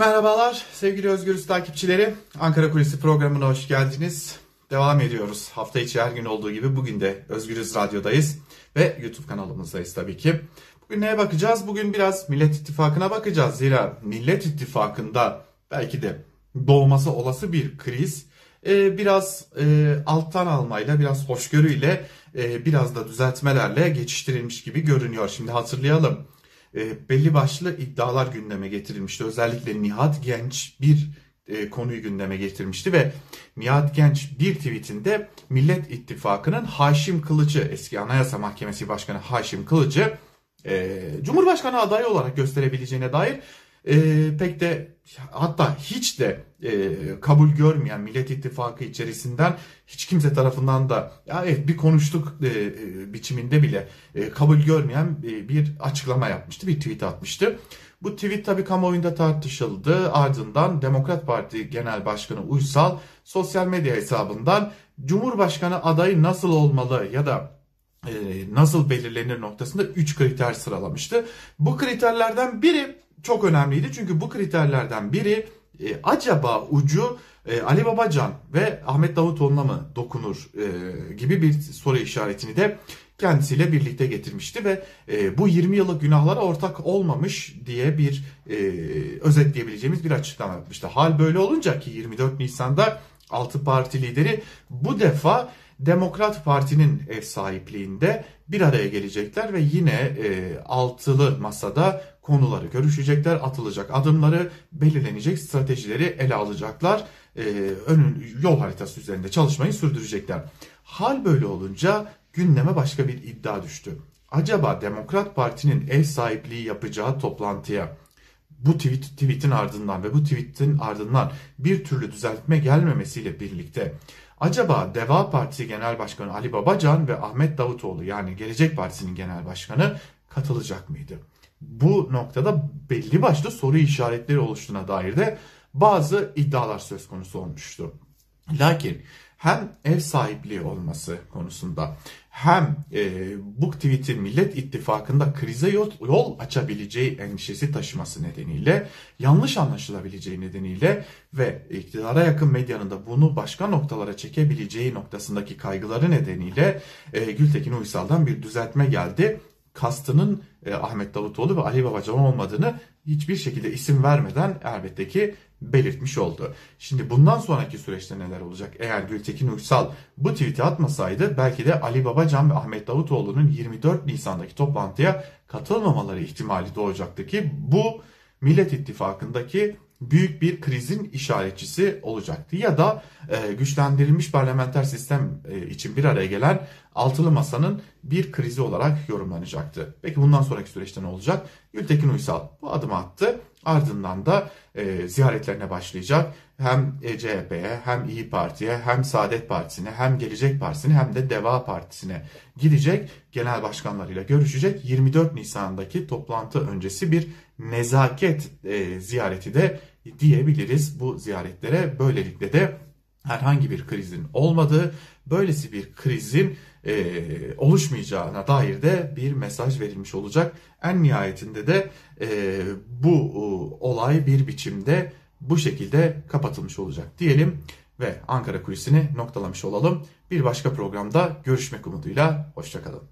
Merhabalar sevgili Özgürüz takipçileri. Ankara Kulisi programına hoş geldiniz. Devam ediyoruz. Hafta içi her gün olduğu gibi bugün de Özgürüz Radyo'dayız ve YouTube kanalımızdayız tabii ki. Bugün neye bakacağız? Bugün biraz Millet İttifakı'na bakacağız. Zira Millet İttifakı'nda belki de doğması olası bir kriz e, biraz e, alttan almayla, biraz hoşgörüyle, e, biraz da düzeltmelerle geçiştirilmiş gibi görünüyor. Şimdi hatırlayalım e, belli başlı iddialar gündeme getirilmişti. Özellikle Nihat Genç bir e, konuyu gündeme getirmişti ve Nihat Genç bir tweetinde Millet İttifakı'nın Haşim Kılıcı, eski Anayasa Mahkemesi Başkanı Haşim Kılıcı e, Cumhurbaşkanı adayı olarak gösterebileceğine dair e, pek de hatta hiç de e, kabul görmeyen Millet İttifakı içerisinden hiç kimse tarafından da ya evet bir konuştuk e, e, biçiminde bile e, kabul görmeyen e, bir açıklama yapmıştı, bir tweet atmıştı. Bu tweet tabii kamuoyunda tartışıldı. Ardından Demokrat Parti Genel Başkanı Uysal sosyal medya hesabından Cumhurbaşkanı adayı nasıl olmalı ya da e, nasıl belirlenir noktasında 3 kriter sıralamıştı. Bu kriterlerden biri çok önemliydi. Çünkü bu kriterlerden biri e, acaba ucu e, Ali Babacan ve Ahmet Davutoğlu'na mı dokunur e, gibi bir soru işaretini de kendisiyle birlikte getirmişti ve e, bu 20 yıllık günahlara ortak olmamış diye bir e, özetleyebileceğimiz bir açıklama yapmıştı. Hal böyle olunca ki 24 Nisan'da 6 parti lideri bu defa Demokrat Parti'nin ev sahipliğinde bir araya gelecekler ve yine e, altılı masada konuları görüşecekler, atılacak adımları, belirlenecek stratejileri ele alacaklar. E, önün yol haritası üzerinde çalışmayı sürdürecekler. Hal böyle olunca gündeme başka bir iddia düştü. Acaba Demokrat Parti'nin ev sahipliği yapacağı toplantıya bu tweet, tweetin ardından ve bu tweetin ardından bir türlü düzeltme gelmemesiyle birlikte acaba Deva Partisi Genel Başkanı Ali Babacan ve Ahmet Davutoğlu yani Gelecek Partisi'nin genel başkanı katılacak mıydı? Bu noktada belli başlı soru işaretleri oluştuğuna dair de bazı iddialar söz konusu olmuştu. Lakin hem ev sahipliği olması konusunda hem e, bu tweetin Millet İttifakı'nda krize yol, yol açabileceği endişesi taşıması nedeniyle yanlış anlaşılabileceği nedeniyle ve iktidara yakın medyanın da bunu başka noktalara çekebileceği noktasındaki kaygıları nedeniyle e, Gültekin Uysal'dan bir düzeltme geldi. Kastının e, Ahmet Davutoğlu ve Ali Babacan olmadığını hiçbir şekilde isim vermeden elbette ki belirtmiş oldu. Şimdi bundan sonraki süreçte neler olacak? Eğer Gültekin Uysal bu tweet'i atmasaydı belki de Ali Babacan ve Ahmet Davutoğlu'nun 24 Nisan'daki toplantıya katılmamaları ihtimali doğacaktı ki bu Millet İttifakı'ndaki büyük bir krizin işaretçisi olacaktı. Ya da e, güçlendirilmiş parlamenter sistem e, için bir araya gelen altılı masanın bir krizi olarak yorumlanacaktı. Peki bundan sonraki süreçte ne olacak? Gültekin Uysal bu adımı attı. Ardından da e, ziyaretlerine başlayacak. Hem e, CHP'ye hem İyi Parti'ye hem Saadet Partisi'ne hem Gelecek Partisi'ne hem de Deva Partisi'ne gidecek. Genel başkanlarıyla görüşecek. 24 Nisan'daki toplantı öncesi bir nezaket e, ziyareti de diyebiliriz bu ziyaretlere. Böylelikle de herhangi bir krizin olmadığı, böylesi bir krizin e, oluşmayacağına dair de bir mesaj verilmiş olacak. En nihayetinde de e, bu e, olay bir biçimde bu şekilde kapatılmış olacak diyelim ve Ankara Kulisi'ni noktalamış olalım. Bir başka programda görüşmek umuduyla, hoşçakalın.